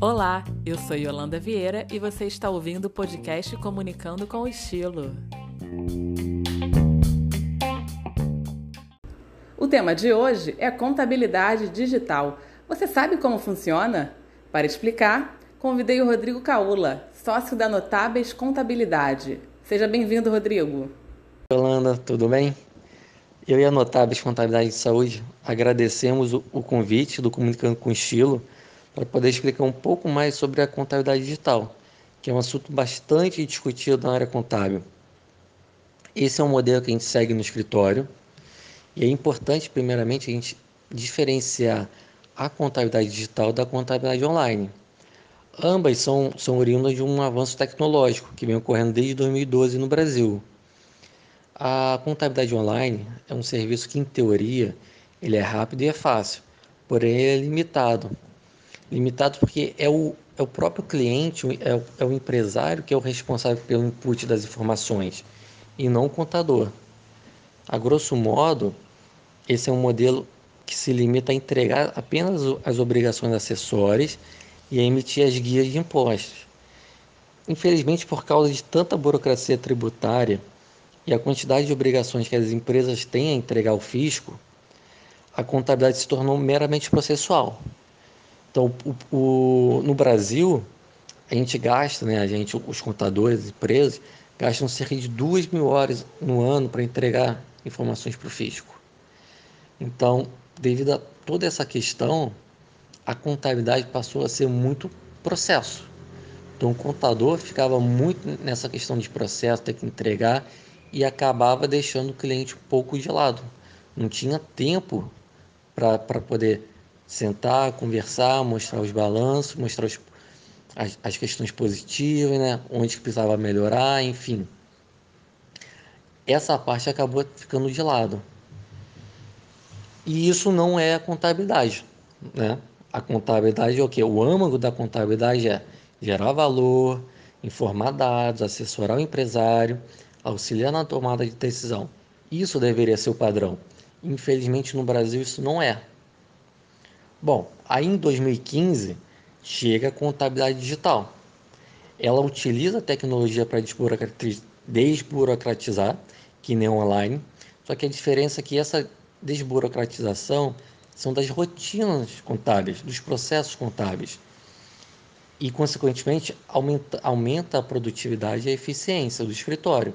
Olá, eu sou Yolanda Vieira e você está ouvindo o podcast Comunicando com Estilo. O tema de hoje é contabilidade digital. Você sabe como funciona? Para explicar, convidei o Rodrigo Caula, sócio da Notáveis Contabilidade. Seja bem-vindo, Rodrigo. Yolanda, tudo bem? Eu e a Notáveis Contabilidade de Saúde agradecemos o, convite do Comunicando com Estilo para poder explicar um pouco mais sobre a contabilidade digital, que é um assunto bastante discutido na área contábil. Esse é um modelo que a gente segue no escritório e é importante, primeiramente, a gente diferenciar a contabilidade digital da contabilidade online. Ambas são, são oriundas de um avanço tecnológico que vem ocorrendo desde 2012 no Brasil. A contabilidade online é um serviço que, em teoria, ele é rápido e é fácil, porém é limitado limitado porque é o, é o próprio cliente, é o, é o empresário que é o responsável pelo input das informações e não o contador. A grosso modo, esse é um modelo que se limita a entregar apenas as obrigações acessórias e a emitir as guias de impostos. Infelizmente, por causa de tanta burocracia tributária e a quantidade de obrigações que as empresas têm a entregar ao fisco, a contabilidade se tornou meramente processual. Então, o, o, no Brasil, a gente gasta, né, a gente, os contadores, as empresas, gastam cerca de duas mil horas no ano para entregar informações para o fisco. Então, devido a toda essa questão, a contabilidade passou a ser muito processo. Então, o contador ficava muito nessa questão de processo, ter que entregar e acabava deixando o cliente um pouco de lado. Não tinha tempo para poder sentar, conversar, mostrar os balanços, mostrar os, as, as questões positivas, né? onde precisava melhorar, enfim. Essa parte acabou ficando de lado. E isso não é a contabilidade. Né? A contabilidade é o que? O âmago da contabilidade é gerar valor, informar dados, assessorar o empresário, auxiliar na tomada de decisão. Isso deveria ser o padrão. Infelizmente no Brasil isso não é. Bom, aí em 2015 chega a contabilidade digital. Ela utiliza a tecnologia para desburocratizar, que nem online, só que a diferença é que essa desburocratização são das rotinas contábeis, dos processos contábeis. E, consequentemente, aumenta, aumenta a produtividade e a eficiência do escritório.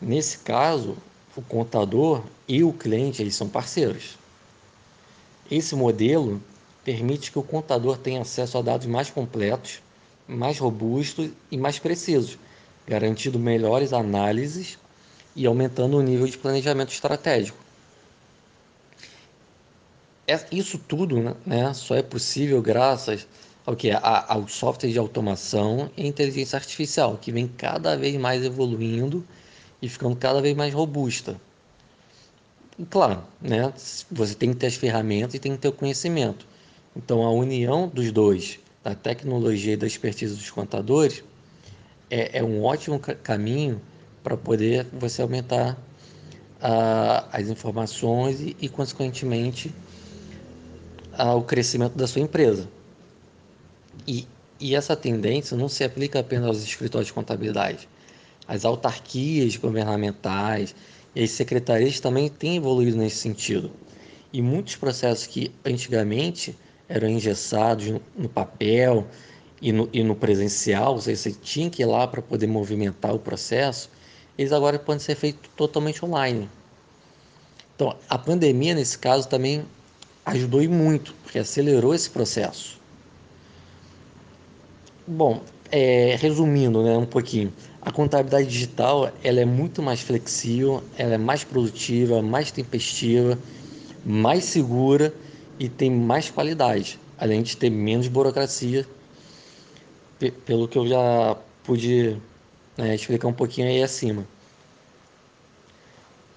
Nesse caso, o contador e o cliente eles são parceiros. Esse modelo permite que o contador tenha acesso a dados mais completos, mais robustos e mais precisos, garantindo melhores análises e aumentando o nível de planejamento estratégico. É, isso tudo né, né, só é possível graças ao que ao software de automação e inteligência artificial, que vem cada vez mais evoluindo e ficando cada vez mais robusta. Claro, né? Você tem que ter as ferramentas e tem que ter o conhecimento. Então, a união dos dois, da tecnologia e da expertise dos contadores, é, é um ótimo caminho para poder você aumentar as informações e, e consequentemente, o crescimento da sua empresa. E, e essa tendência não se aplica apenas aos escritórios de contabilidade. As autarquias governamentais, e as secretarias também têm evoluído nesse sentido. E muitos processos que antigamente eram engessados no papel e no, e no presencial, ou seja, você tinha que ir lá para poder movimentar o processo, eles agora podem ser feitos totalmente online. Então, a pandemia, nesse caso, também ajudou e muito, porque acelerou esse processo. Bom, é, resumindo né, um pouquinho, a contabilidade digital ela é muito mais flexível, ela é mais produtiva, mais tempestiva, mais segura e tem mais qualidade, além de ter menos burocracia, pelo que eu já pude né, explicar um pouquinho aí acima.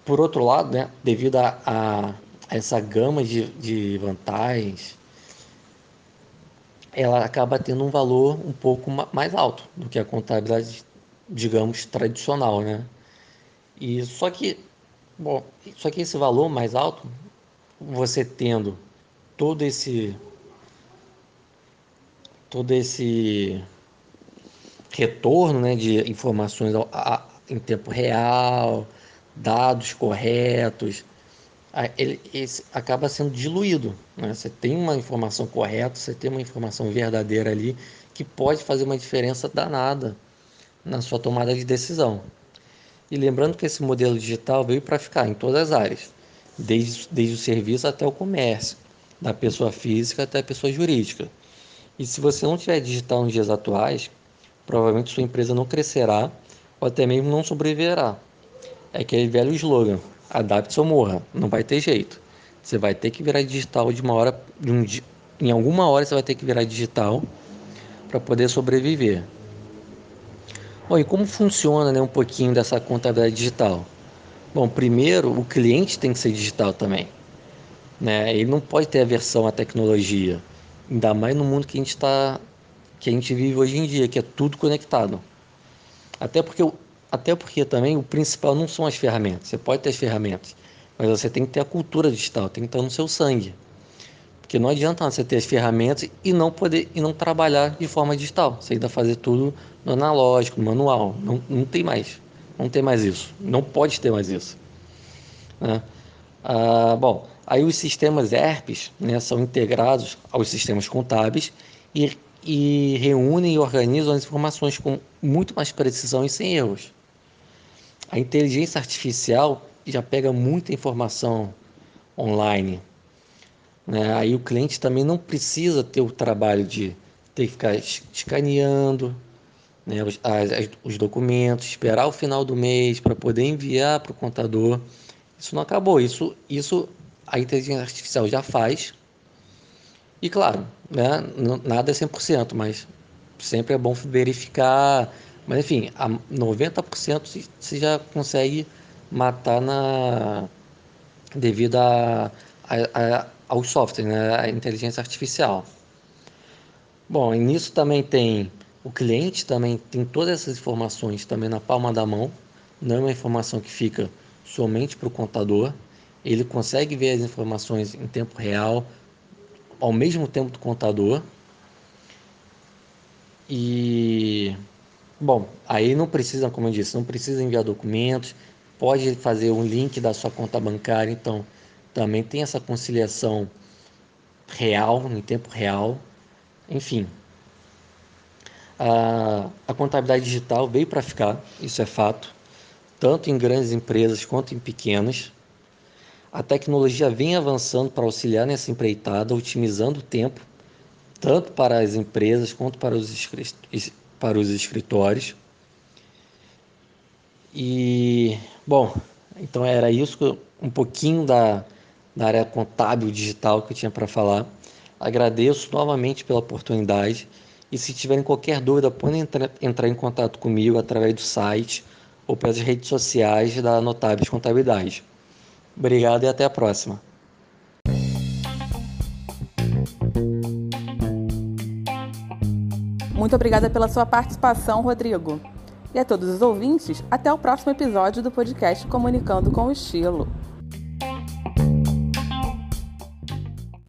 Por outro lado, né, devido a, a essa gama de, de vantagens, ela acaba tendo um valor um pouco mais alto do que a contabilidade digamos, tradicional, né? E só que, bom, só que esse valor mais alto, você tendo todo esse todo esse retorno né, de informações a, em tempo real, dados corretos, ele, esse, acaba sendo diluído. Né? Você tem uma informação correta, você tem uma informação verdadeira ali que pode fazer uma diferença danada na sua tomada de decisão. E lembrando que esse modelo digital veio para ficar em todas as áreas, desde, desde o serviço até o comércio, da pessoa física até a pessoa jurídica. E se você não tiver digital nos dias atuais, provavelmente sua empresa não crescerá ou até mesmo não sobreviverá. É aquele velho slogan: adapte-se ou morra. Não vai ter jeito. Você vai ter que virar digital de uma hora, de um, em alguma hora você vai ter que virar digital para poder sobreviver. Bom, e como funciona né, um pouquinho dessa contabilidade digital? Bom, primeiro o cliente tem que ser digital também. Né? Ele não pode ter aversão à tecnologia, ainda mais no mundo que a gente está, que a gente vive hoje em dia, que é tudo conectado. Até porque, até porque também o principal não são as ferramentas. Você pode ter as ferramentas, mas você tem que ter a cultura digital, tem que estar no seu sangue. Porque não adianta você ter as ferramentas e não poder e não trabalhar de forma digital. Você ainda fazer tudo no analógico, no manual. Não, não tem mais. Não tem mais isso. Não pode ter mais isso. Né? Ah, bom, aí os sistemas ERPs né, são integrados aos sistemas contábeis e, e reúnem e organizam as informações com muito mais precisão e sem erros. A inteligência artificial já pega muita informação online né? Aí o cliente também não precisa ter o trabalho de ter que ficar escaneando né, os, as, os documentos, esperar o final do mês para poder enviar para o contador. Isso não acabou, isso, isso a inteligência artificial já faz. E claro, né, nada é 100%, mas sempre é bom verificar. Mas enfim, a 90% você já consegue matar na devido a, a, a ao software, né, a inteligência artificial. Bom, e nisso também tem o cliente também tem todas essas informações também na palma da mão, não é uma informação que fica somente para o contador. Ele consegue ver as informações em tempo real, ao mesmo tempo do contador. E bom, aí não precisa, como eu disse, não precisa enviar documentos, pode fazer um link da sua conta bancária, então também tem essa conciliação real, em tempo real, enfim. A, a contabilidade digital veio para ficar, isso é fato, tanto em grandes empresas quanto em pequenas. A tecnologia vem avançando para auxiliar nessa empreitada, otimizando o tempo, tanto para as empresas quanto para os, para os escritórios. E, bom, então era isso, um pouquinho da, na área contábil digital que eu tinha para falar. Agradeço novamente pela oportunidade e se tiverem qualquer dúvida, podem entrar, entrar em contato comigo através do site ou pelas redes sociais da Notáveis Contabilidade. Obrigado e até a próxima. Muito obrigada pela sua participação, Rodrigo. E a todos os ouvintes, até o próximo episódio do podcast Comunicando com o Estilo.